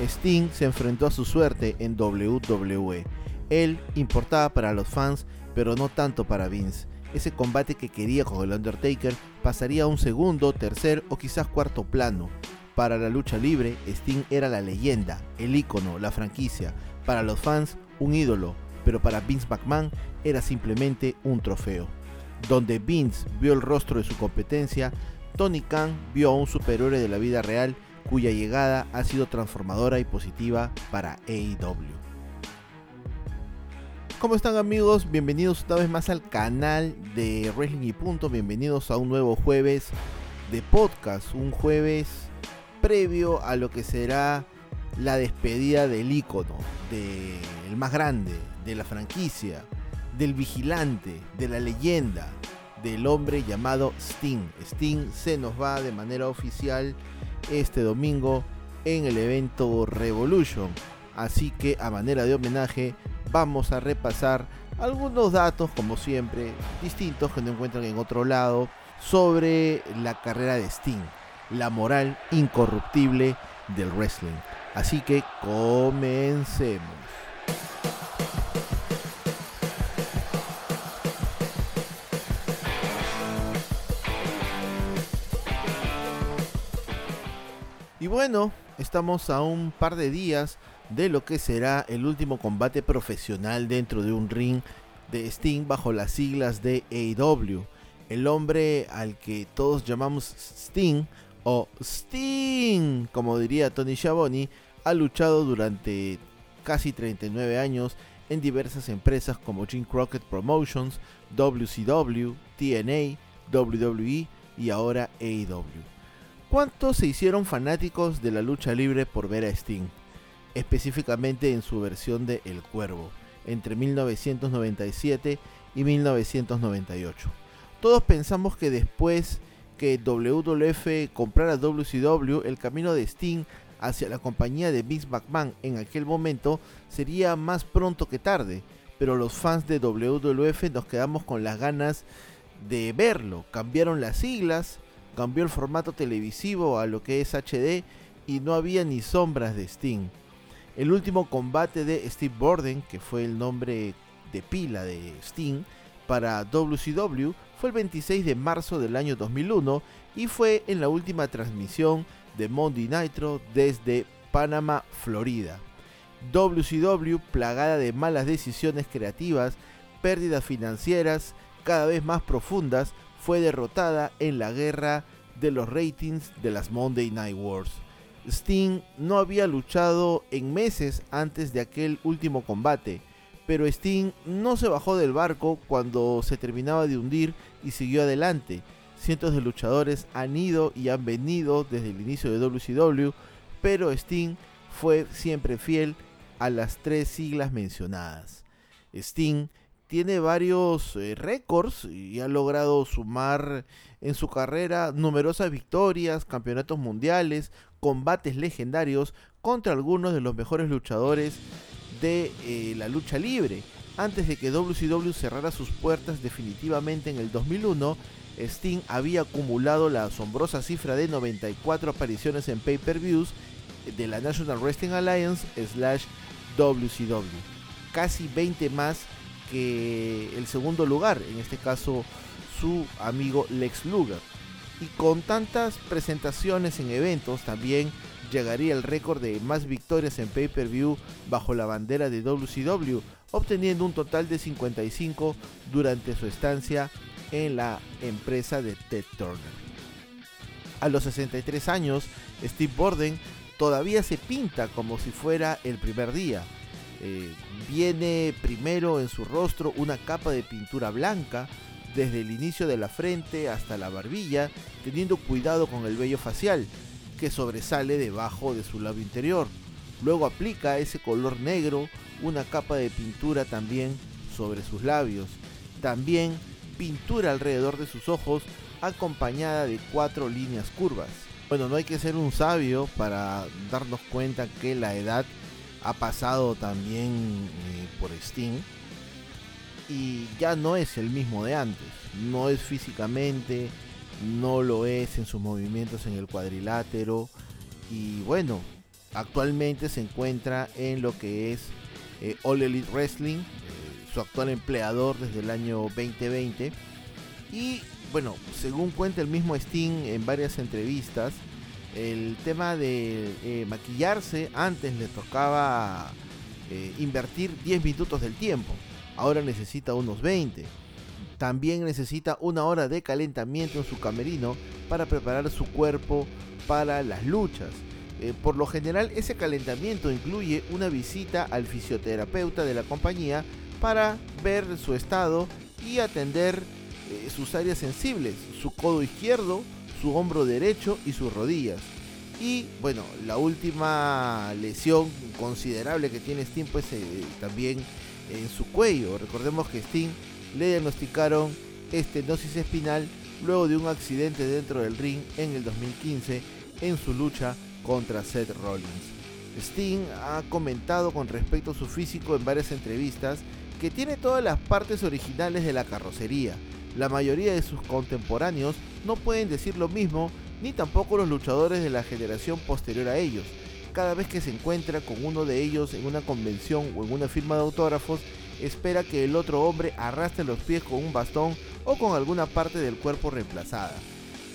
Sting se enfrentó a su suerte en WWE. Él importaba para los fans, pero no tanto para Vince. Ese combate que quería con el Undertaker pasaría a un segundo, tercer o quizás cuarto plano. Para la lucha libre, Sting era la leyenda, el ícono, la franquicia. Para los fans, un ídolo, pero para Vince McMahon era simplemente un trofeo. Donde Vince vio el rostro de su competencia, Tony Khan vio a un superhéroe de la vida real cuya llegada ha sido transformadora y positiva para AEW. ¿Cómo están amigos? Bienvenidos una vez más al canal de Wrestling y Punto. Bienvenidos a un nuevo jueves de podcast. Un jueves previo a lo que será la despedida del ícono, del más grande, de la franquicia, del vigilante, de la leyenda, del hombre llamado Sting. Sting se nos va de manera oficial este domingo en el evento Revolution. Así que a manera de homenaje vamos a repasar algunos datos, como siempre, distintos que no encuentran en otro lado, sobre la carrera de Sting, la moral incorruptible del wrestling. Así que comencemos. Y bueno, estamos a un par de días de lo que será el último combate profesional dentro de un ring de Sting bajo las siglas de AEW. El hombre al que todos llamamos Sting o Sting, como diría Tony Schiavone, ha luchado durante casi 39 años en diversas empresas como Jim Crockett Promotions, WCW, TNA, WWE y ahora AEW. ¿Cuántos se hicieron fanáticos de la lucha libre por ver a Sting? específicamente en su versión de El Cuervo, entre 1997 y 1998. Todos pensamos que después que WWF comprara WCW, el camino de Sting hacia la compañía de Vince McMahon en aquel momento sería más pronto que tarde, pero los fans de WWF nos quedamos con las ganas de verlo. Cambiaron las siglas, cambió el formato televisivo a lo que es HD y no había ni sombras de Sting. El último combate de Steve Borden, que fue el nombre de pila de Sting, para WCW fue el 26 de marzo del año 2001 y fue en la última transmisión de Monday Nitro desde Panamá, Florida. WCW, plagada de malas decisiones creativas, pérdidas financieras cada vez más profundas, fue derrotada en la guerra de los ratings de las Monday Night Wars. Sting no había luchado en meses antes de aquel último combate, pero Sting no se bajó del barco cuando se terminaba de hundir y siguió adelante. Cientos de luchadores han ido y han venido desde el inicio de WCW, pero Sting fue siempre fiel a las tres siglas mencionadas. Sting tiene varios eh, récords y ha logrado sumar en su carrera numerosas victorias, campeonatos mundiales, combates legendarios contra algunos de los mejores luchadores de eh, la lucha libre. Antes de que WCW cerrara sus puertas definitivamente en el 2001, Sting había acumulado la asombrosa cifra de 94 apariciones en pay-per-views de la National Wrestling Alliance slash WCW. Casi 20 más que el segundo lugar, en este caso su amigo Lex Luger. Y con tantas presentaciones en eventos también llegaría el récord de más victorias en pay-per-view bajo la bandera de WCW, obteniendo un total de 55 durante su estancia en la empresa de Ted Turner. A los 63 años, Steve Borden todavía se pinta como si fuera el primer día. Eh, viene primero en su rostro una capa de pintura blanca, desde el inicio de la frente hasta la barbilla, teniendo cuidado con el vello facial, que sobresale debajo de su labio interior. Luego aplica ese color negro una capa de pintura también sobre sus labios. También pintura alrededor de sus ojos acompañada de cuatro líneas curvas. Bueno, no hay que ser un sabio para darnos cuenta que la edad ha pasado también eh, por Sting y ya no es el mismo de antes. No es físicamente, no lo es en sus movimientos en el cuadrilátero. Y bueno, actualmente se encuentra en lo que es eh, All Elite Wrestling, eh, su actual empleador desde el año 2020. Y bueno, según cuenta el mismo Sting en varias entrevistas, el tema de maquillarse antes le tocaba invertir 10 minutos del tiempo, ahora necesita unos 20 también necesita una hora de calentamiento en su camerino para preparar su cuerpo para las luchas. Eh, por lo general ese calentamiento incluye una visita al fisioterapeuta de la compañía para ver su estado y atender eh, sus áreas sensibles, su codo izquierdo, su hombro derecho y sus rodillas. Y bueno, la última lesión considerable que tiene Sting pues eh, también en su cuello. Recordemos que Sting le diagnosticaron estenosis espinal luego de un accidente dentro del ring en el 2015 en su lucha contra Seth Rollins. Sting ha comentado con respecto a su físico en varias entrevistas que tiene todas las partes originales de la carrocería. La mayoría de sus contemporáneos no pueden decir lo mismo, ni tampoco los luchadores de la generación posterior a ellos. Cada vez que se encuentra con uno de ellos en una convención o en una firma de autógrafos, espera que el otro hombre arrastre los pies con un bastón o con alguna parte del cuerpo reemplazada.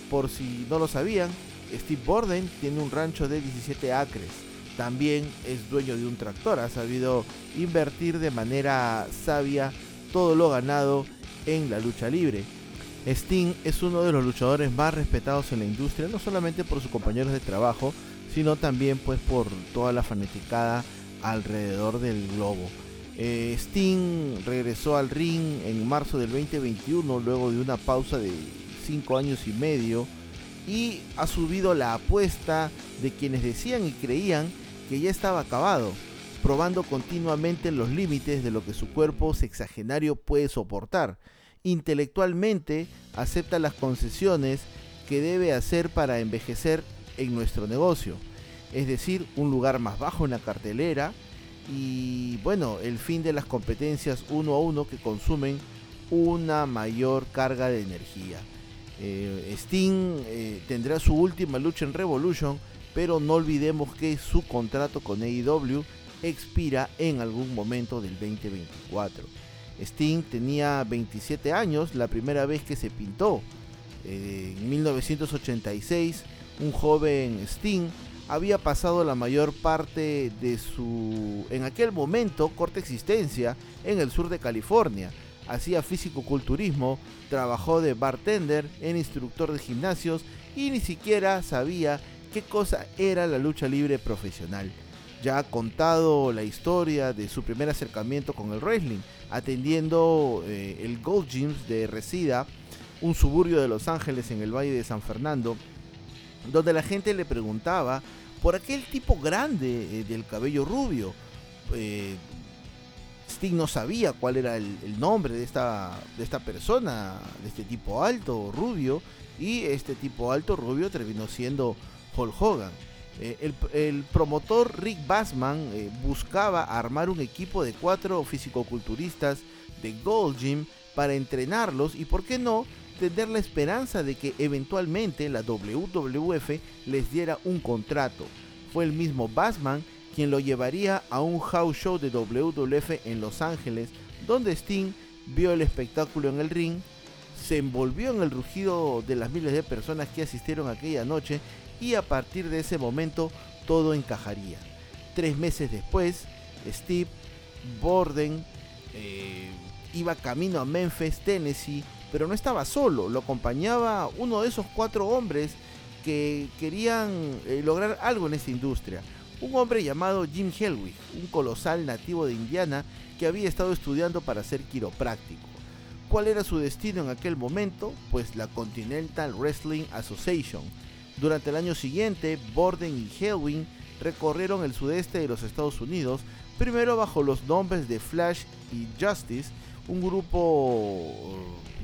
Por si no lo sabían, Steve Borden tiene un rancho de 17 acres. También es dueño de un tractor, ha sabido invertir de manera sabia todo lo ganado en la lucha libre. Sting es uno de los luchadores más respetados en la industria, no solamente por sus compañeros de trabajo, sino también pues por toda la fanaticada alrededor del globo. Eh, Sting regresó al ring en marzo del 2021 luego de una pausa de 5 años y medio y ha subido la apuesta de quienes decían y creían que ya estaba acabado, probando continuamente los límites de lo que su cuerpo sexagenario puede soportar. Intelectualmente acepta las concesiones que debe hacer para envejecer en nuestro negocio, es decir, un lugar más bajo en la cartelera, y bueno, el fin de las competencias uno a uno que consumen una mayor carga de energía. Eh, Sting eh, tendrá su última lucha en Revolution, pero no olvidemos que su contrato con AEW expira en algún momento del 2024. Sting tenía 27 años la primera vez que se pintó. Eh, en 1986, un joven Sting había pasado la mayor parte de su, en aquel momento, corta existencia en el sur de California. Hacía físico-culturismo, trabajó de bartender, en instructor de gimnasios y ni siquiera sabía qué cosa era la lucha libre profesional. Ya ha contado la historia de su primer acercamiento con el wrestling, atendiendo eh, el Gold Gyms de Resida, un suburbio de Los Ángeles en el Valle de San Fernando, donde la gente le preguntaba por aquel tipo grande eh, del cabello rubio. Eh, Sting no sabía cuál era el, nombre de esta, de esta persona, de este tipo alto, rubio, y este tipo alto, rubio, terminó siendo Hulk Hogan. Eh, el, promotor Rick Bassman buscaba armar un equipo de cuatro fisicoculturistas de Gold Gym para entrenarlos y, ¿por qué no?, tener la esperanza de que eventualmente la WWF les diera un contrato. Fue el mismo Bassman quien lo llevaría a un house show de WWF en Los Ángeles, donde Sting vio el espectáculo en el ring, se envolvió en el rugido de las miles de personas que asistieron aquella noche y a partir de ese momento todo encajaría. Tres meses después, Steve Borden eh, iba camino a Memphis, Tennessee, pero no estaba solo, lo acompañaba uno de esos cuatro hombres que querían eh, lograr algo en esta industria. Un hombre llamado Jim Helwig, un colosal nativo de Indiana que había estado estudiando para ser quiropráctico. ¿Cuál era su destino en aquel momento? Pues la Continental Wrestling Association. Durante el año siguiente, Borden y Helwig recorrieron el sudeste de los Estados Unidos, primero bajo los nombres de Flash y Justice, un grupo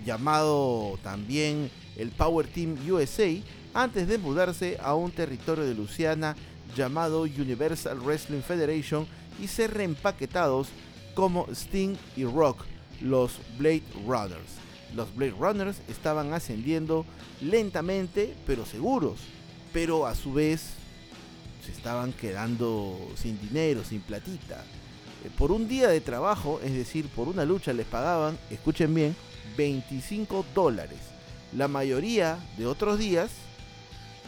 llamado también el Power Team USA, antes de mudarse a un territorio de Luciana llamado Universal Wrestling Federation y ser reempaquetados como Sting y Rock, los Blade Runners. Los Blade Runners estaban ascendiendo lentamente pero seguros, pero a su vez se estaban quedando sin dinero, sin platita. Eh, por un día de trabajo, es decir, por una lucha, les pagaban, escuchen bien, 25 dólares. La mayoría de otros días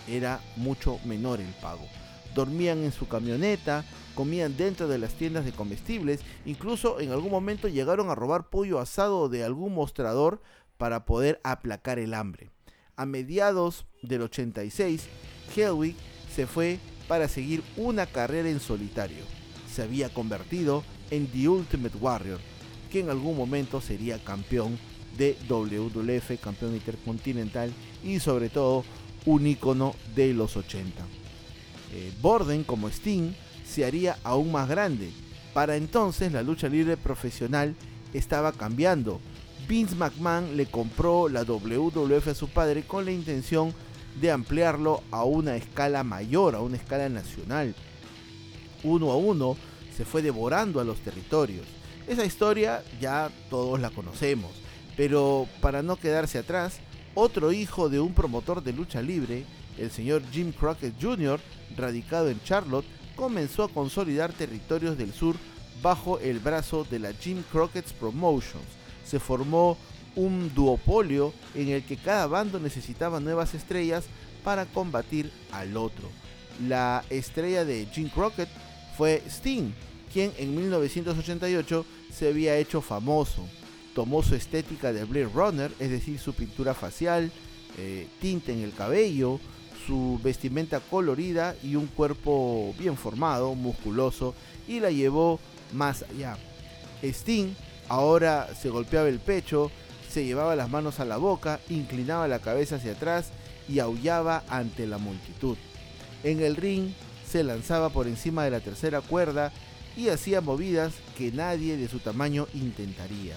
era mucho menor el pago. Dormían en su camioneta, comían dentro de las tiendas de comestibles, incluso en algún momento llegaron a robar pollo asado de algún mostrador para poder aplacar el hambre. A mediados del 86, Helwig se fue para seguir una carrera en solitario. Se había convertido en The Ultimate Warrior, que en algún momento sería campeón de WWF, campeón intercontinental y sobre todo un icono de los 80. Eh, Borden como Sting se haría aún más grande. Para entonces la lucha libre profesional estaba cambiando. Vince McMahon le compró la WWF a su padre con la intención de ampliarlo a una escala mayor, a una escala nacional. Uno a uno se fue devorando a los territorios. Esa historia ya todos la conocemos, pero para no quedarse atrás, otro hijo de un promotor de lucha libre, el señor Jim Crockett Jr., radicado en Charlotte, comenzó a consolidar territorios del sur bajo el brazo de la Jim Crockett's Promotions. Se formó un duopolio en el que cada bando necesitaba nuevas estrellas para combatir al otro. La estrella de Jim Crockett fue Sting, quien en 1988 se había hecho famoso. Tomó su estética de Blade Runner, es decir, su pintura facial, eh, tinte en el cabello, su vestimenta colorida y un cuerpo bien formado, musculoso, y la llevó más allá. Sting ahora se golpeaba el pecho, se llevaba las manos a la boca, inclinaba la cabeza hacia atrás y aullaba ante la multitud. En el ring se lanzaba por encima de la tercera cuerda y hacía movidas que nadie de su tamaño intentaría.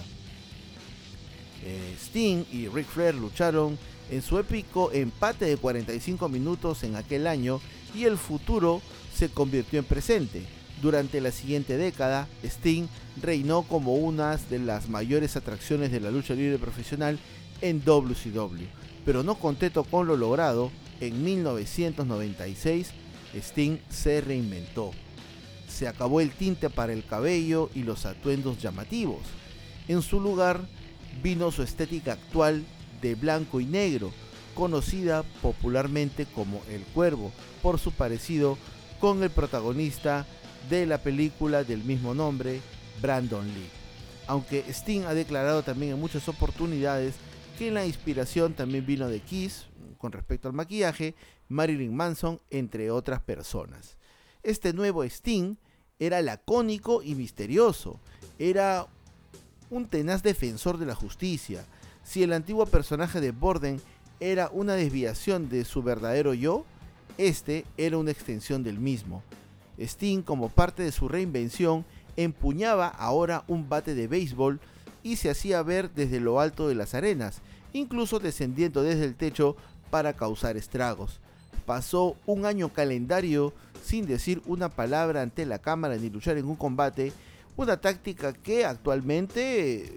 Eh, Sting y Ric Flair lucharon en su épico empate de 45 minutos en aquel año y el futuro se convirtió en presente. Durante la siguiente década, Sting reinó como una de las mayores atracciones de la lucha libre profesional en WCW. Pero no contento con lo logrado, en 1996 Sting se reinventó. Se acabó el tinte para el cabello y los atuendos llamativos. En su lugar vino su estética actual de blanco y negro, conocida popularmente como El Cuervo, por su parecido con el protagonista de la película del mismo nombre, Brandon Lee. Aunque Sting ha declarado también en muchas oportunidades que la inspiración también vino de Kiss con respecto al maquillaje, Marilyn Manson, entre otras personas. Este nuevo Sting era lacónico y misterioso, era un tenaz defensor de la justicia, si el antiguo personaje de Borden era una desviación de su verdadero yo, este era una extensión del mismo. Sting, como parte de su reinvención, empuñaba ahora un bate de béisbol y se hacía ver desde lo alto de las arenas, incluso descendiendo desde el techo para causar estragos. Pasó un año calendario sin decir una palabra ante la cámara ni luchar en un combate, una táctica que actualmente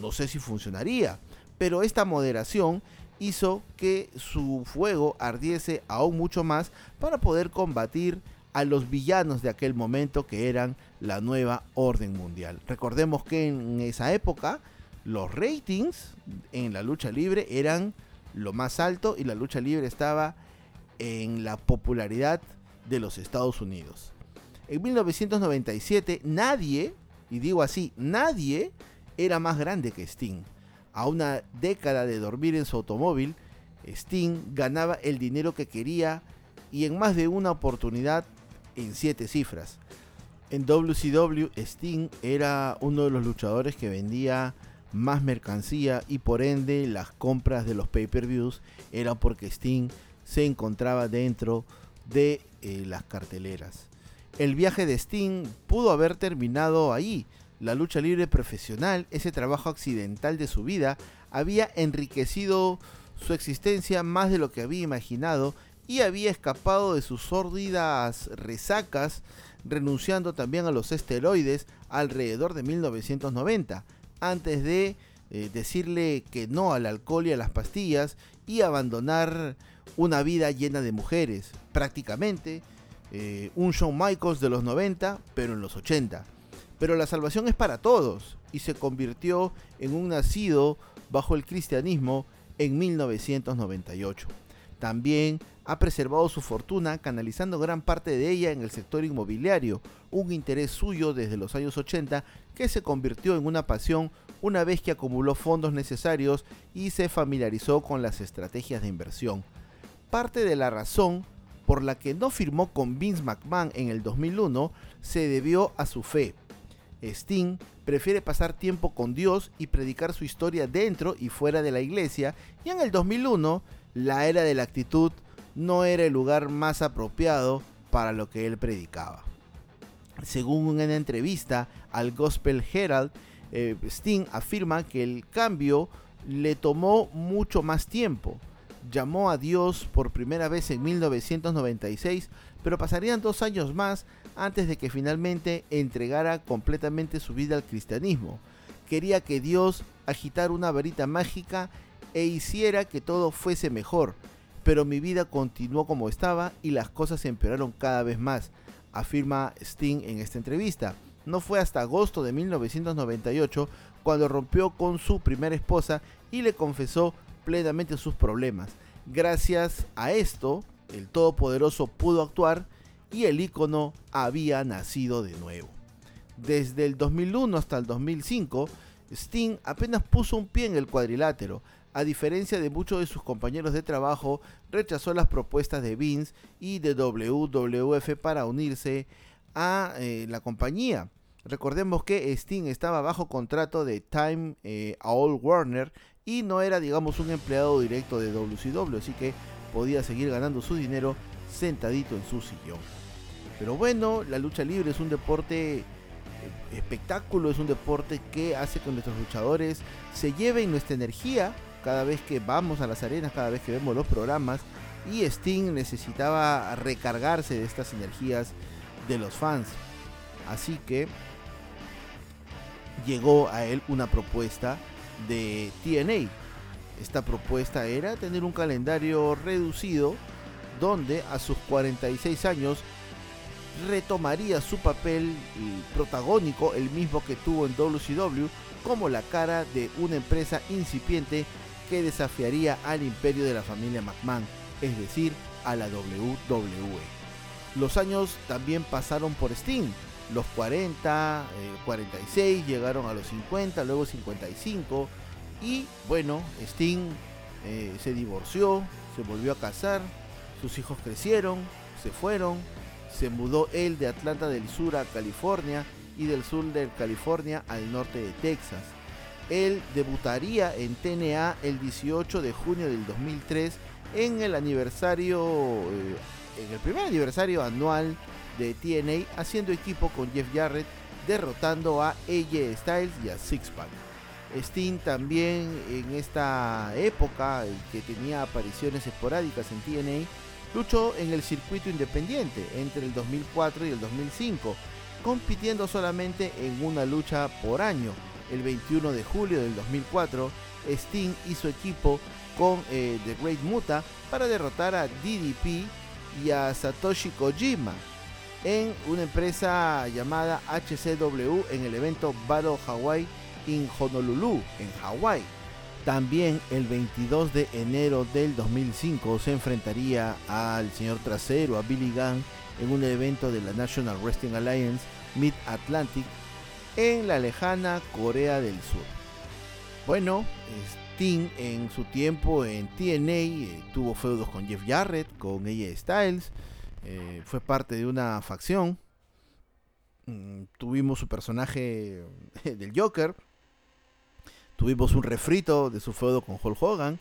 no sé si funcionaría pero esta moderación hizo que su fuego ardiese aún mucho más para poder combatir a los villanos de aquel momento que eran la nueva orden mundial. Recordemos que en esa época los ratings en la lucha libre eran lo más alto y la lucha libre estaba en la popularidad de los Estados Unidos. En 1997 nadie, y digo así, nadie era más grande que Sting a una década de dormir en su automóvil, Sting ganaba el dinero que quería y en más de una oportunidad en siete cifras. En WCW, Sting era uno de los luchadores que vendía más mercancía y por ende las compras de los pay-per-views eran porque Sting se encontraba dentro de eh, las carteleras. El viaje de Sting pudo haber terminado ahí, la lucha libre profesional, ese trabajo accidental de su vida, había enriquecido su existencia más de lo que había imaginado y había escapado de sus sórdidas resacas, renunciando también a los esteroides alrededor de 1990, antes de eh, decirle que no al alcohol y a las pastillas y abandonar una vida llena de mujeres. Prácticamente eh, un Shawn Michaels de los 90, pero en los 80. Pero la salvación es para todos y se convirtió en un nacido bajo el cristianismo en 1998. También ha preservado su fortuna canalizando gran parte de ella en el sector inmobiliario, un interés suyo desde los años 80 que se convirtió en una pasión una vez que acumuló fondos necesarios y se familiarizó con las estrategias de inversión. Parte de la razón por la que no firmó con Vince McMahon en el 2001 se debió a su fe. Sting prefiere pasar tiempo con Dios y predicar su historia dentro y fuera de la iglesia y en el 2001 la era de la actitud no era el lugar más apropiado para lo que él predicaba. Según una entrevista al Gospel Herald, eh, Sting afirma que el cambio le tomó mucho más tiempo. Llamó a Dios por primera vez en 1996, pero pasarían dos años más antes de que finalmente entregara completamente su vida al cristianismo. Quería que Dios agitara una varita mágica e hiciera que todo fuese mejor, pero mi vida continuó como estaba y las cosas empeoraron cada vez más, afirma Sting en esta entrevista. No fue hasta agosto de 1998 cuando rompió con su primera esposa y le confesó plenamente sus problemas. Gracias a esto, el Todopoderoso pudo actuar y el icono había nacido de nuevo. Desde el 2001 hasta el 2005, Sting apenas puso un pie en el cuadrilátero, a diferencia de muchos de sus compañeros de trabajo, rechazó las propuestas de Vince y de WWF para unirse a eh, la compañía. Recordemos que Sting estaba bajo contrato de Time eh, All Warner y no era, digamos, un empleado directo de WCW, así que podía seguir ganando su dinero sentadito en su sillón. Pero bueno, la lucha libre es un deporte eh, espectáculo, es un deporte que hace que nuestros luchadores se lleven nuestra energía cada vez que vamos a las arenas, cada vez que vemos los programas. Y Sting necesitaba recargarse de estas energías de los fans. Así que llegó a él una propuesta de TNA. Esta propuesta era tener un calendario reducido donde a sus 46 años retomaría su papel protagónico, el mismo que tuvo en WCW, como la cara de una empresa incipiente que desafiaría al imperio de la familia McMahon, es decir, a la WWE. Los años también pasaron por Sting, los 40, 46, eh, llegaron a los 50, luego 55 y bueno, Sting eh, se divorció, se volvió a casar, sus hijos crecieron, se fueron, se mudó él de Atlanta del Sur a California y del sur de California al norte de Texas. Él debutaría en TNA el 18 de junio del 2003 en el aniversario, eh, en el primer aniversario anual de TNA, haciendo equipo con Jeff Jarrett, derrotando a AJ Styles y a Sixpack. Sting también en esta época, que tenía apariciones esporádicas en TNA, luchó en el circuito independiente entre el 2004 y el 2005, compitiendo solamente en una lucha por año el 21 de julio del 2004, Sting hizo equipo con eh, The Great Muta para derrotar a DDP y a Satoshi Kojima en una empresa llamada HCW en el evento Battle Hawaii in Honolulu, en Hawaii. También el 22 de enero del 2005 se enfrentaría al señor trasero, a Billy Gunn, en un evento de la National Wrestling Alliance Mid Atlantic en la lejana Corea del Sur. Bueno, Sting en su tiempo en TNA eh, tuvo feudos con Jeff Jarrett, con AJ Styles, eh, fue parte de una facción. Mm, tuvimos su personaje del Joker, tuvimos un refrito de su feudo con Hulk Hogan,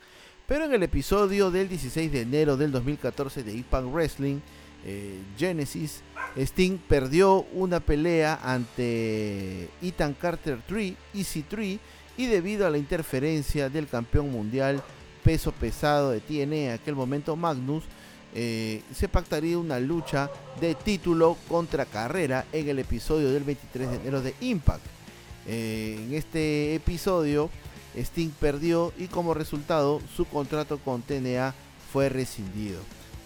pero en el episodio del 16 de enero del 2014 de Impact Wrestling, eh, Genesis, Sting perdió una pelea ante Ethan Carter 3, Easy 3, y debido a la interferencia del campeón mundial peso pesado de TNA en aquel momento Magnus, eh, se pactaría una lucha de título contra carrera en el episodio del 23 de enero de Impact. Eh, en este episodio, Sting perdió y como resultado su contrato con TNA fue rescindido.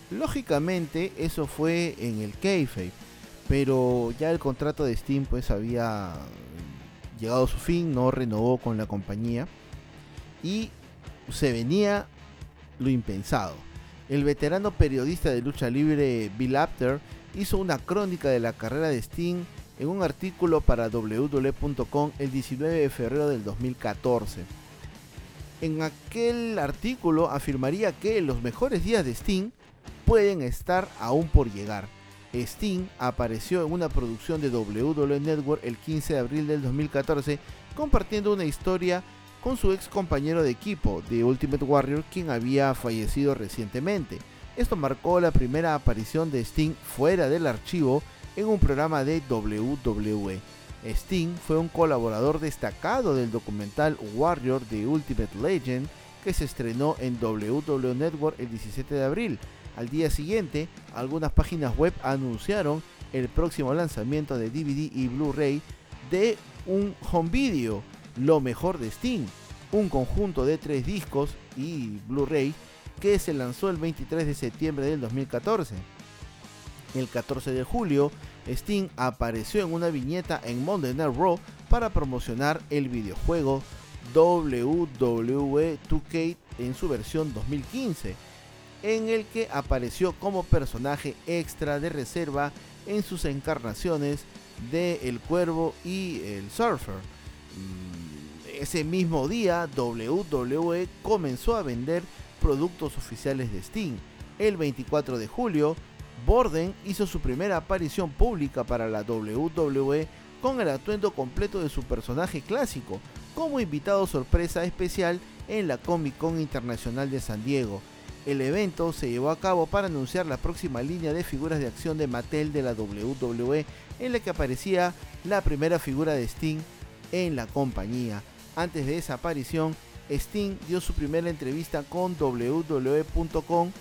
Lógicamente eso fue en el kayfabe, pero ya el contrato de Steam pues había llegado a su fin, no renovó con la compañía y se venía lo impensado. El veterano periodista de lucha libre Bill Apter hizo una crónica de la carrera de Sting en un artículo para www.com el 19 de febrero del 2014. En aquel artículo afirmaría que los mejores días de Sting pueden estar aún por llegar. Sting apareció en una producción de WWE Network el 15 de abril del 2014 compartiendo una historia con su ex compañero de equipo de Ultimate Warrior quien había fallecido recientemente. Esto marcó la primera aparición de Sting fuera del archivo en un programa de WWE. Sting fue un colaborador destacado del documental Warrior de Ultimate Legend que se estrenó en WWE Network el 17 de abril. Al día siguiente, algunas páginas web anunciaron el próximo lanzamiento de DVD y Blu-ray de un home video, Lo mejor de Sting, un conjunto de tres discos y Blu-ray que se lanzó el 23 de septiembre del 2014. El 14 de julio, Sting apareció en una viñeta en Monday Night Raw para promocionar el videojuego WWE 2K en su versión 2015, en el que apareció como personaje extra de reserva en sus encarnaciones de El Cuervo y El Surfer. Mm, ese mismo día, WWE comenzó a vender productos oficiales de Sting. El 24 de julio, Borden hizo su primera aparición pública para la WWE con el atuendo completo de su personaje clásico, como invitado sorpresa especial en la Comic Con Internacional de San Diego. El evento se llevó a cabo para anunciar la próxima línea de figuras de acción de Mattel de la WWE, en la que aparecía la primera figura de Sting en la compañía. Antes de esa aparición, Sting dio su primera entrevista con WWE.com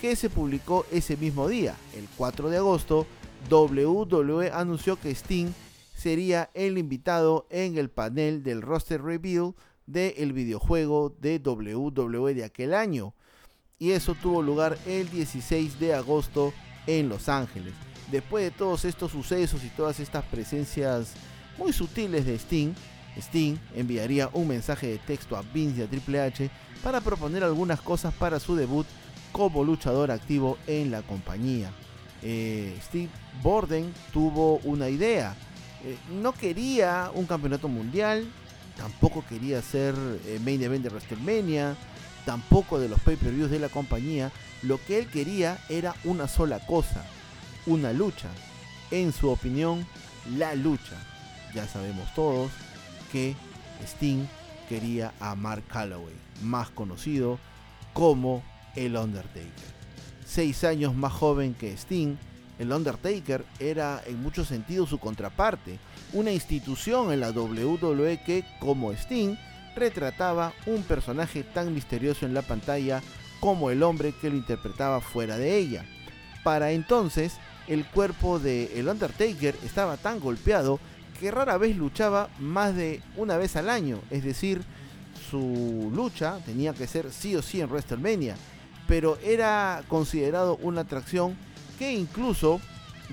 que se publicó ese mismo día, el 4 de agosto, WWE anunció que Sting sería el invitado en el panel del roster reveal del videojuego de WWE de aquel año. Y eso tuvo lugar el 16 de agosto en Los Ángeles. Después de todos estos sucesos y todas estas presencias muy sutiles de Sting, Sting enviaría un mensaje de texto a Vince y a Triple H para proponer algunas cosas para su debut como luchador activo en la compañía. Eh, Steve Borden tuvo una idea. Eh, no quería un campeonato mundial, tampoco quería ser eh, main event de WrestleMania, tampoco de los pay-per-views de la compañía. Lo que él quería era una sola cosa, una lucha. En su opinión, la lucha. Ya sabemos todos que Sting quería a Mark Calloway, más conocido como el Undertaker. Seis años más joven que Sting, el Undertaker era en muchos sentidos su contraparte, una institución en la WWE que, como Sting, retrataba un personaje tan misterioso en la pantalla como el hombre que lo interpretaba fuera de ella. Para entonces, el cuerpo de el Undertaker estaba tan golpeado que rara vez luchaba más de una vez al año, es decir, su lucha tenía que ser sí o sí en WrestleMania, pero era considerado una atracción que incluso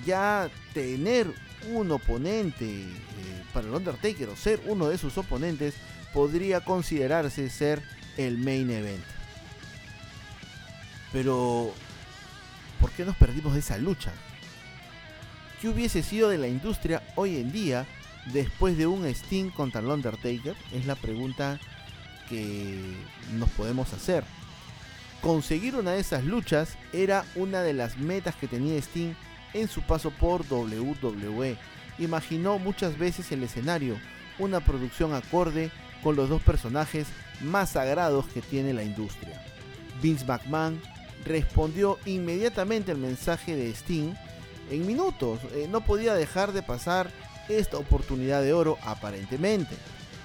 ya tener un oponente eh, para el Undertaker o ser uno de sus oponentes podría considerarse ser el main event. Pero, ¿por qué nos perdimos de esa lucha? ¿Qué hubiese sido de la industria hoy en día después de un Sting contra el Undertaker? Es la pregunta que nos podemos hacer. Conseguir una de esas luchas era una de las metas que tenía Sting en su paso por WWE. Imaginó muchas veces el escenario, una producción acorde con los dos personajes más sagrados que tiene la industria. Vince McMahon respondió inmediatamente al mensaje de Sting en minutos. Eh, no podía dejar de pasar esta oportunidad de oro aparentemente.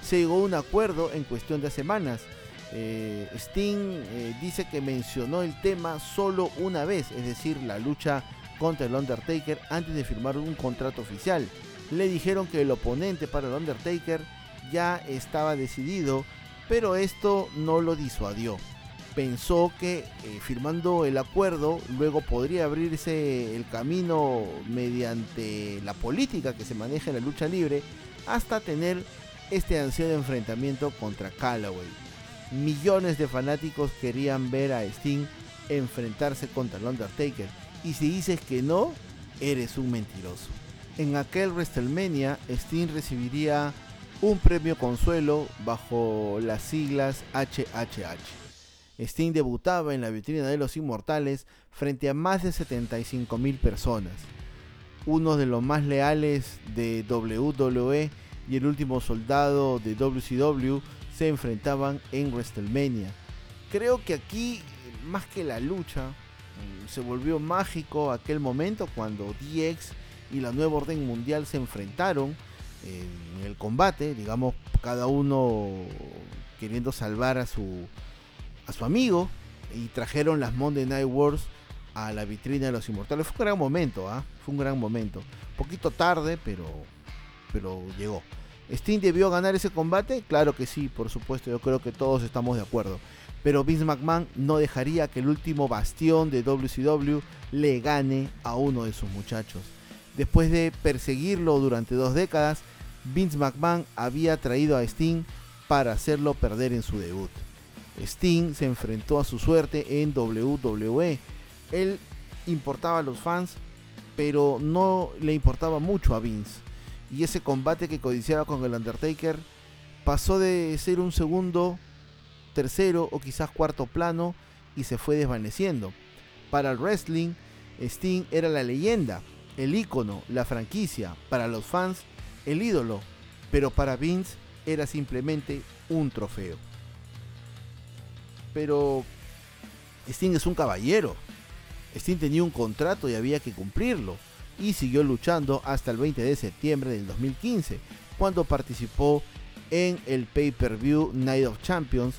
Se llegó a un acuerdo en cuestión de semanas eh, Sting eh, dice que mencionó el tema solo una vez, es decir, la lucha contra el Undertaker antes de firmar un contrato oficial. Le dijeron que el oponente para el Undertaker ya estaba decidido, pero esto no lo disuadió. pensó que eh, firmando el acuerdo luego podría abrirse el camino mediante la política que se maneja en la lucha libre hasta tener este ansiado enfrentamiento contra Callaway. Millones de fanáticos querían ver a Sting enfrentarse contra el Undertaker y si dices que no, eres un mentiroso. En aquel WrestleMania, Sting recibiría un premio consuelo bajo las siglas HHH. Sting debutaba en la vitrina de los inmortales frente a más de 75 mil personas. Uno de los más leales de WWE y el último soldado de WCW se enfrentaban en WrestleMania. Creo que aquí, más que la lucha, mm, se volvió mágico aquel momento cuando DX y la nueva orden mundial se enfrentaron en el combate, digamos, cada uno queriendo salvar a su, a su amigo y trajeron las Monday Night Wars a la vitrina de los inmortales. Fue un gran momento, ¿ah? Fue un gran momento. Poquito tarde, pero, pero llegó. ¿Sting debió ganar ese combate? Claro que sí, por supuesto, yo creo que todos estamos de acuerdo. Pero Vince McMahon no dejaría que el último bastión de WCW le gane a uno de sus muchachos. Después de perseguirlo durante dos décadas, Vince McMahon había traído a Sting para hacerlo perder en su debut. Sting se enfrentó a su suerte en WWE. Él importaba a los fans, pero no le importaba mucho a Vince. Y ese combate que codiciaba con el Undertaker pasó de ser un segundo, tercero o quizás cuarto plano y se fue desvaneciendo. Para el wrestling, Sting era la leyenda, el ícono, la franquicia. Para los fans, el ídolo. Pero para Vince era simplemente un trofeo pero Sting es un caballero. Sting tenía un contrato y había que cumplirlo. Y siguió luchando hasta el 20 de septiembre del 2015, cuando participó en el pay-per-view Night of Champions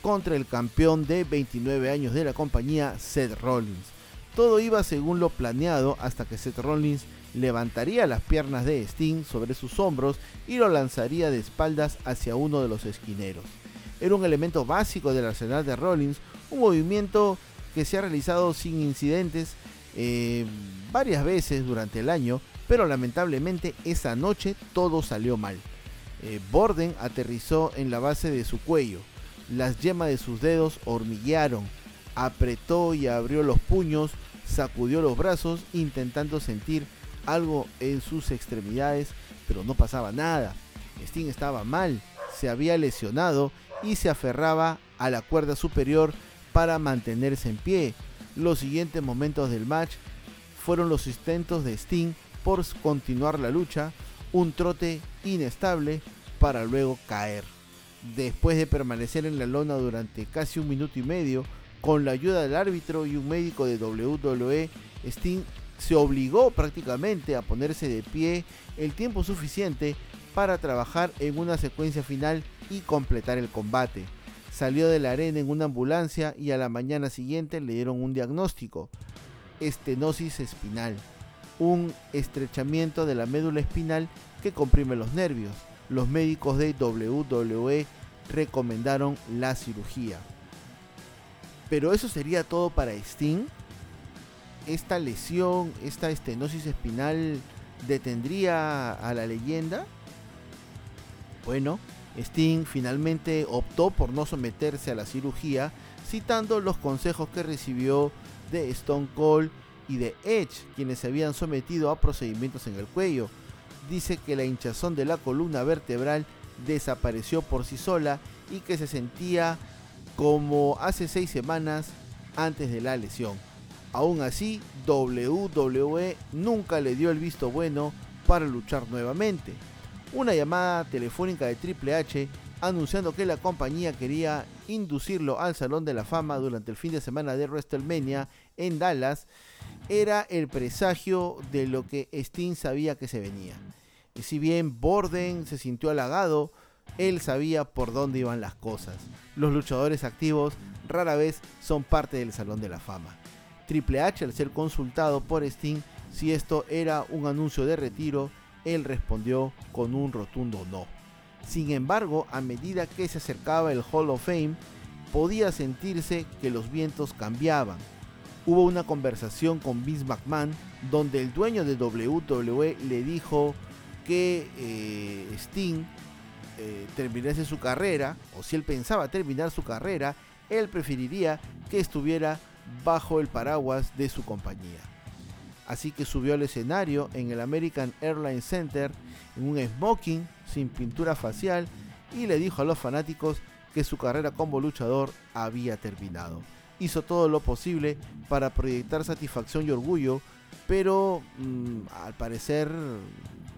contra el campeón de 29 años de la compañía, Seth Rollins. Todo iba según lo planeado hasta que Seth Rollins levantaría las piernas de Sting sobre sus hombros y lo lanzaría de espaldas hacia uno de los esquineros. Era un elemento básico del arsenal de Rollins, un movimiento que se ha realizado sin incidentes eh, varias veces durante el año, pero lamentablemente esa noche todo salió mal. Eh, Borden aterrizó en la base de su cuello, las yemas de sus dedos hormiguearon, apretó y abrió los puños, sacudió los brazos intentando sentir algo en sus extremidades, pero no pasaba nada. Sting estaba mal, se había lesionado y se aferraba a la cuerda superior para mantenerse en pie. Los siguientes momentos del match fueron los intentos de Sting por continuar la lucha, un trote inestable para luego caer. Después de permanecer en la lona durante casi un minuto y medio, con la ayuda del árbitro y un médico de WWE, Sting se obligó prácticamente a ponerse de pie el tiempo suficiente para trabajar en una secuencia final y completar el combate. Salió de la arena en una ambulancia y a la mañana siguiente le dieron un diagnóstico, estenosis espinal, un estrechamiento de la médula espinal que comprime los nervios. Los médicos de WWE recomendaron la cirugía. Pero eso sería todo para Sting. Esta lesión, esta estenosis espinal detendría a la leyenda. Bueno, Sting finalmente optó por no someterse a la cirugía, citando los consejos que recibió de Stone Cold y de Edge, quienes se habían sometido a procedimientos en el cuello. Dice que la hinchazón de la columna vertebral desapareció por sí sola y que se sentía como hace seis semanas antes de la lesión. Aún así, WWE nunca le dio el visto bueno para luchar nuevamente una llamada telefónica de Triple H anunciando que la compañía quería inducirlo al Salón de la Fama durante el fin de semana de WrestleMania en Dallas, era el presagio de lo que Sting sabía que se venía. Y si bien Borden se sintió halagado, él sabía por dónde iban las cosas. Los luchadores activos rara vez son parte del Salón de la Fama. Triple H, al ser consultado por Sting si esto era un anuncio de retiro, él respondió con un rotundo no. Sin embargo, a medida que se acercaba el Hall of Fame, podía sentirse que los vientos cambiaban. Hubo una conversación con Vince McMahon donde el dueño de WWE le dijo que eh, Sting eh, terminase su carrera, o si él pensaba terminar su carrera, él preferiría que estuviera bajo el paraguas de su compañía. Así que subió al escenario en el American Airlines Center en un smoking sin pintura facial y le dijo a los fanáticos que su carrera como luchador había terminado. Hizo todo lo posible para proyectar satisfacción y orgullo, pero mm, al parecer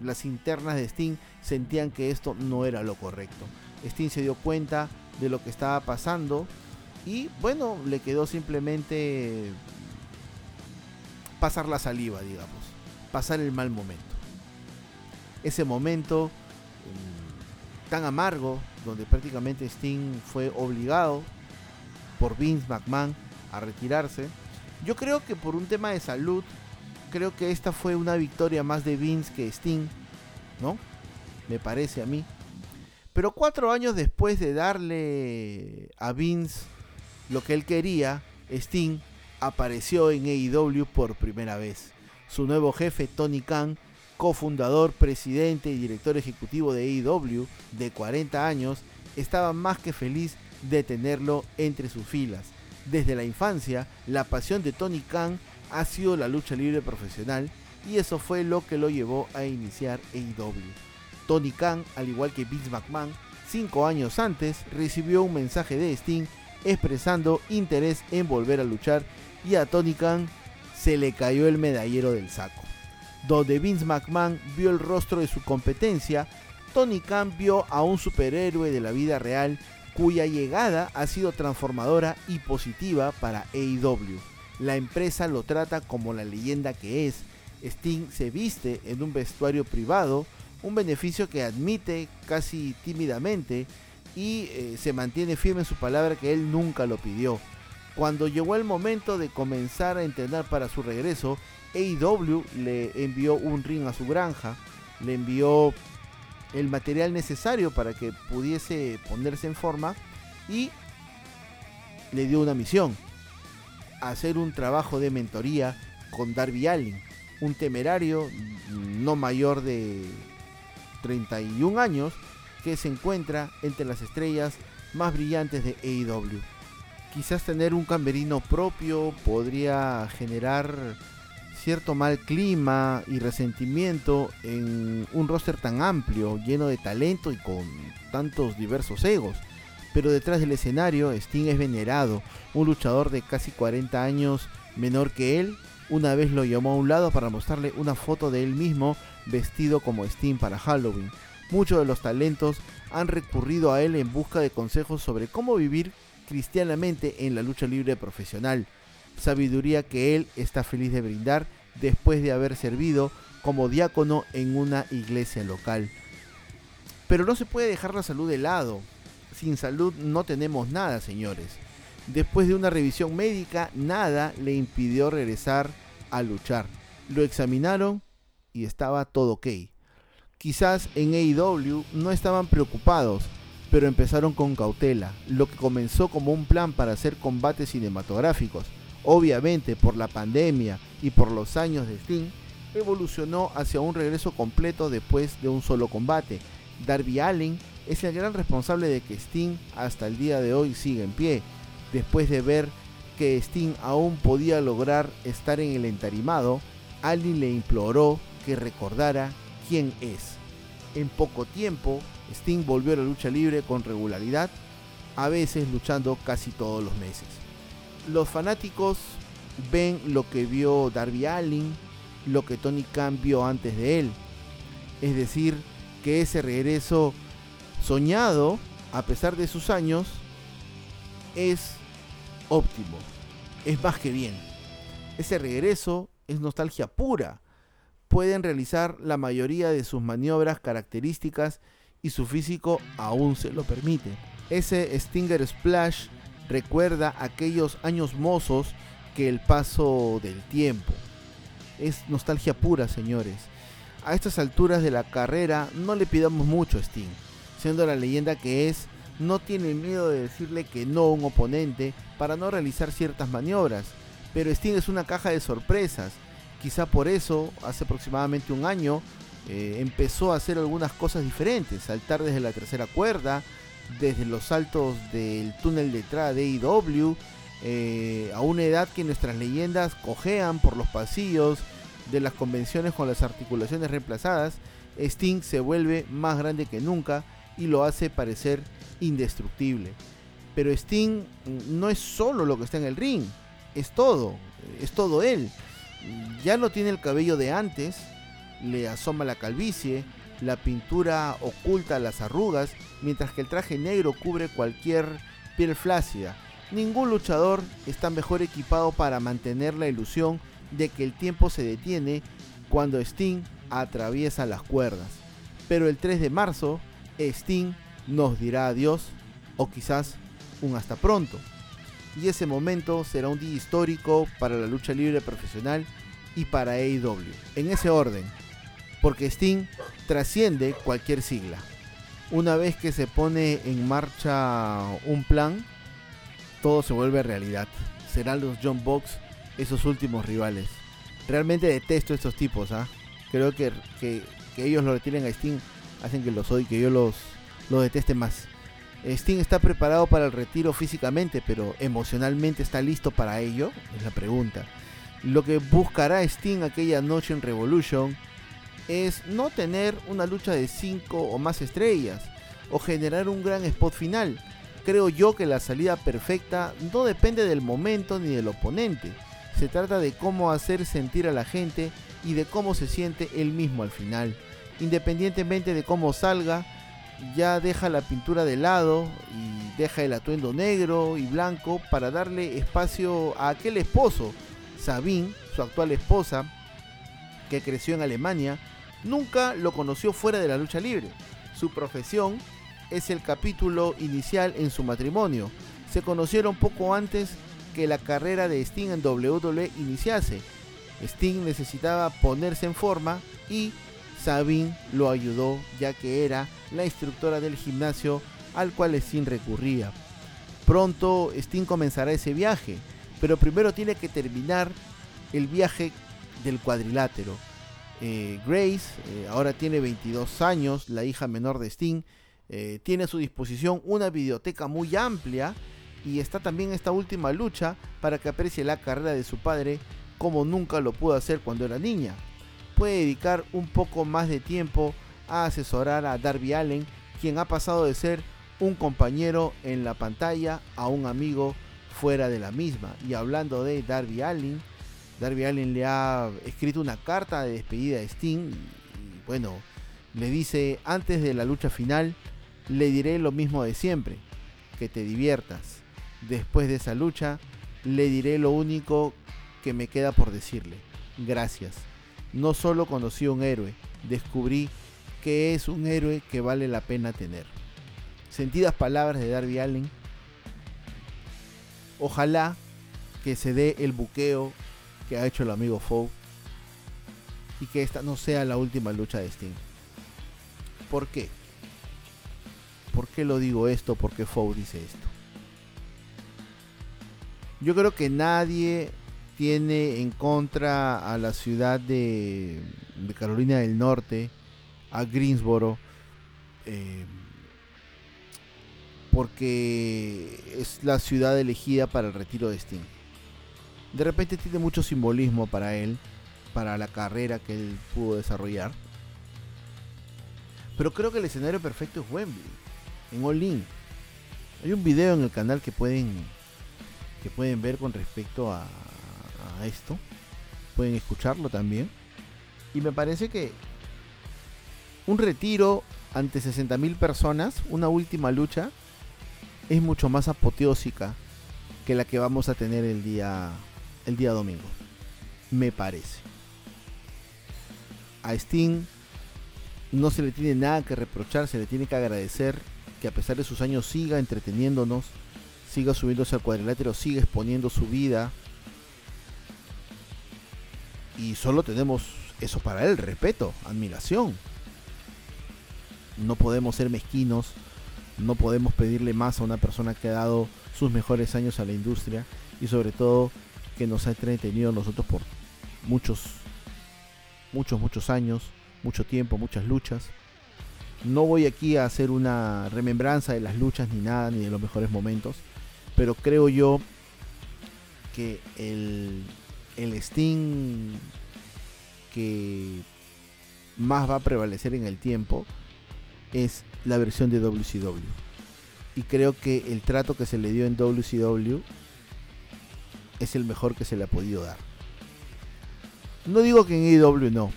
las internas de Sting sentían que esto no era lo correcto. Sting se dio cuenta de lo que estaba pasando y bueno, le quedó simplemente pasar la saliva, digamos, pasar el mal momento. Ese momento mm, tan amargo, donde prácticamente Sting fue obligado por Vince McMahon a retirarse. Yo creo que por un tema de salud, creo que esta fue una victoria más de Vince que Sting, ¿no? Me parece a mí. Pero cuatro años después de darle a Vince lo que él quería, Sting apareció en AEW por primera vez. Su nuevo jefe, Tony Khan, cofundador, presidente y director ejecutivo de AEW, de 40 años, estaba más que feliz de tenerlo entre sus filas. Desde la infancia, la pasión de Tony Khan ha sido la lucha libre profesional y eso fue lo que lo llevó a iniciar AEW. Tony Khan, al igual que Vince McMahon, cinco años antes recibió un mensaje de Sting expresando interés en volver a luchar y a Tony Khan se le cayó el medallero del saco. Donde Vince McMahon vio el rostro de su competencia, Tony Khan vio a un superhéroe de la vida real cuya llegada ha sido transformadora y positiva para AEW. La empresa lo trata como la leyenda que es. Sting se viste en un vestuario privado, un beneficio que admite casi tímidamente y eh, se mantiene firme en su palabra que él nunca lo pidió. Cuando llegó el momento de comenzar a entrenar para su regreso, AEW le envió un ring a su granja, le envió el material necesario para que pudiese ponerse en forma y le dio una misión, hacer un trabajo de mentoría con Darby Allin, un temerario no mayor de 31 años que se encuentra entre las estrellas más brillantes de AEW. Quizás tener un camerino propio podría generar cierto mal clima y resentimiento en un roster tan amplio, lleno de talento y con tantos diversos egos. Pero detrás del escenario, Sting es venerado, un luchador de casi 40 años menor que él. Una vez lo llamó a un lado para mostrarle una foto de él mismo vestido como Sting para Halloween. Muchos de los talentos han recurrido a él en busca de consejos sobre cómo vivir cristianamente en la lucha libre profesional, sabiduría que él está feliz de brindar después de haber servido como diácono en una iglesia local. Pero no se puede dejar la salud de lado. Sin salud no tenemos nada, señores. Después de una revisión médica, nada le impidió regresar a luchar. Lo examinaron y estaba todo ok. Quizás en AEW no estaban preocupados, pero empezaron con cautela, lo que comenzó como un plan para hacer combates cinematográficos. Obviamente por la pandemia y por los años de Sting, evolucionó hacia un regreso completo después de un solo combate. Darby Allin es el gran responsable de que Sting hasta el día de hoy siga en pie, después de ver que Sting aún podía lograr estar en el entarimado, Allin le imploró que recordara quién es. En poco tiempo, Sting volvió a la lucha libre con regularidad, a veces luchando casi todos los meses. Los fanáticos ven lo que vio Darby Allin, lo que Tony Khan vio antes de él. Es decir, que ese regreso soñado, a pesar de sus años, es óptimo, es más que bien. Ese regreso es nostalgia pura pueden realizar la mayoría de sus maniobras características y su físico aún se lo permite. Ese Stinger Splash recuerda aquellos años mozos que el paso del tiempo. Es nostalgia pura, señores. A estas alturas de la carrera no le pidamos mucho a Sting. La leyenda que es, no tiene miedo de decirle que no a un oponente para no realizar ciertas maniobras. Pero Sting es una caja de sorpresas. Quizá por eso, hace aproximadamente un año, eh, empezó a hacer algunas cosas diferentes. Saltar desde la tercera cuerda, desde los saltos del túnel de entrada de AEW, eh, a una edad que nuestras leyendas cojean por los pasillos de las convenciones con las articulaciones reemplazadas, Sting se vuelve más grande que nunca y lo hace parecer indestructible. Pero Sting no es solo lo que está en el ring, es todo, es todo él. Ya no tiene el cabello de antes, le asoma la calvicie, la pintura oculta las arrugas, mientras que el traje negro cubre cualquier piel flácida. Ningún luchador está mejor equipado para mantener la ilusión de que el tiempo se detiene cuando Sting atraviesa las cuerdas. Pero el 3 de marzo, Sting nos dirá adiós o quizás un hasta pronto. Y ese momento será un día histórico para la lucha libre profesional y para AEW. En ese orden, porque Sting trasciende cualquier sigla. Una vez que se pone en marcha un plan, todo se vuelve realidad. Serán los John Box esos últimos rivales. Realmente detesto estos tipos, ¿ah? Creo que, que, ellos lo retiren a Sting hacen que los odie, que yo los, los deteste más. Sting está preparado para el retiro físicamente, pero emocionalmente está listo para ello, es la pregunta. Lo que buscará Sting aquella noche en Revolution es no tener una lucha de 5 o más estrellas o generar un gran spot final. Creo yo que la salida perfecta no depende del momento ni del oponente. Se trata de cómo hacer sentir a la gente y de cómo se siente él mismo al final. Independientemente de cómo salga, ya deja la pintura de lado y deja el atuendo negro y blanco para darle espacio a aquel esposo, Sabine, su actual esposa, que creció en Alemania Nunca lo conoció fuera de la lucha libre. Su profesión es el capítulo inicial en su matrimonio. Se conocieron poco antes que la carrera de Sting en WWE iniciase. Sting necesitaba ponerse en forma y Sabine lo ayudó ya que era la instructora del gimnasio al cual Sting recurría. Pronto Sting comenzará ese viaje, pero primero tiene que terminar el viaje del cuadrilátero eh, Grace eh, ahora tiene 22 años, la hija menor de Sting. Eh, tiene a su disposición una biblioteca muy amplia y está también esta última lucha para que aprecie la carrera de su padre como nunca lo pudo hacer cuando era niña. Puede dedicar un poco más de tiempo a asesorar a Darby Allen, quien ha pasado de ser un compañero en la pantalla a un amigo fuera de la misma. Y hablando de Darby Allen, Darby Allen le ha escrito una carta de despedida a Sting y, bueno, le dice, antes de la lucha final, le diré lo mismo de siempre, que te diviertas. Después de esa lucha, le diré lo único que me queda por decirle. Gracias. No solo conocí un héroe, descubrí que es un héroe que vale la pena tener. Sentidas palabras de Darby Allen. Ojalá que se dé el buqueo que ha hecho el amigo Foe y que esta no sea la última lucha de Sting. ¿Por qué? ¿Por qué lo digo esto? ¿Por qué Foe dice esto? Yo creo que nadie tiene en contra a la ciudad de, Carolina del Norte, a Greensboro, eh, porque es la ciudad elegida para el retiro de Sting de repente tiene mucho simbolismo para él, para la carrera que él pudo desarrollar. Pero creo que el escenario perfecto es Wembley, en All In. Hay un video en el canal que pueden que pueden ver con respecto a, esto. Pueden escucharlo también. Y me parece que un retiro ante 60.000 personas, una última lucha, es mucho más apoteósica que la que vamos a tener el día el día domingo. Me parece. A Sting no se le tiene nada que reprochar, se le tiene que agradecer que a pesar de sus años siga entreteniéndonos, siga subiéndose al cuadrilátero, siga exponiendo su vida. Y solo tenemos eso para él, respeto, admiración. No podemos ser mezquinos No podemos pedirle más a una persona que ha dado sus mejores años a la industria y sobre todo que nos ha entretenido nosotros por muchos, muchos, muchos años, mucho tiempo, muchas luchas. No voy aquí a hacer una remembranza de las luchas ni nada, ni de los mejores momentos, pero creo yo que el, el Steam que más va a prevalecer en el tiempo es la versión de WCW. Y creo que el trato que se le dio en WCW es el mejor que se le ha podido dar. No digo que en AEW no,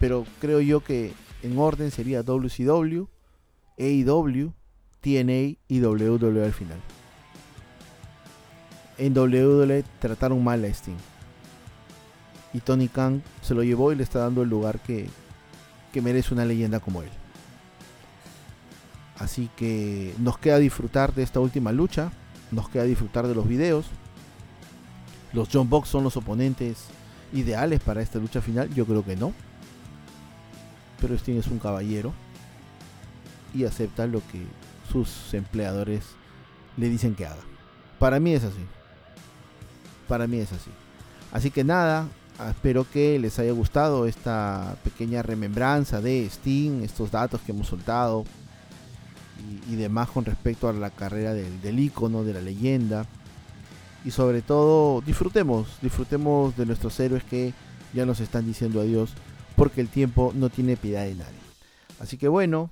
pero creo yo que en orden sería WCW, AEW, TNA y WWE al final. En WWE trataron mal a Sting. Y Tony Khan se lo llevó y le está dando el lugar que, que merece una leyenda como él. Así que nos queda disfrutar de esta última lucha. Nos queda disfrutar de los videos. Los John Box son los oponentes ideales para esta lucha final. Yo creo que no. Pero Sting es un caballero. Y acepta lo que sus empleadores le dicen que haga. Para mí es así. Para mí es así. Así que nada, espero que les haya gustado esta pequeña remembranza de Sting, estos datos que hemos soltado y, demás con respecto a la carrera del, del de la leyenda. Y sobre todo, disfrutemos, disfrutemos de nuestros héroes que ya nos están diciendo adiós, porque el tiempo no tiene piedad de nadie. Así que bueno,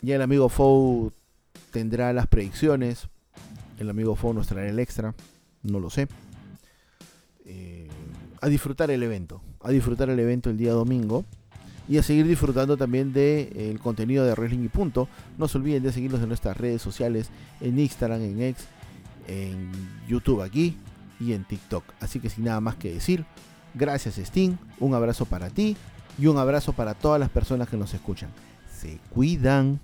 ya el amigo Fou tendrá las predicciones. El amigo Fou nos traerá el extra, no lo sé. Eh, a disfrutar el evento, a disfrutar el evento el día domingo y a seguir disfrutando también del de, contenido de Wrestling y Punto. No se olviden de seguirnos en nuestras redes sociales, en Instagram, en X, en YouTube aquí y en TikTok. Así que sin nada más que decir, gracias Sting, un abrazo para ti y un abrazo para todas las personas que nos escuchan. Se cuidan.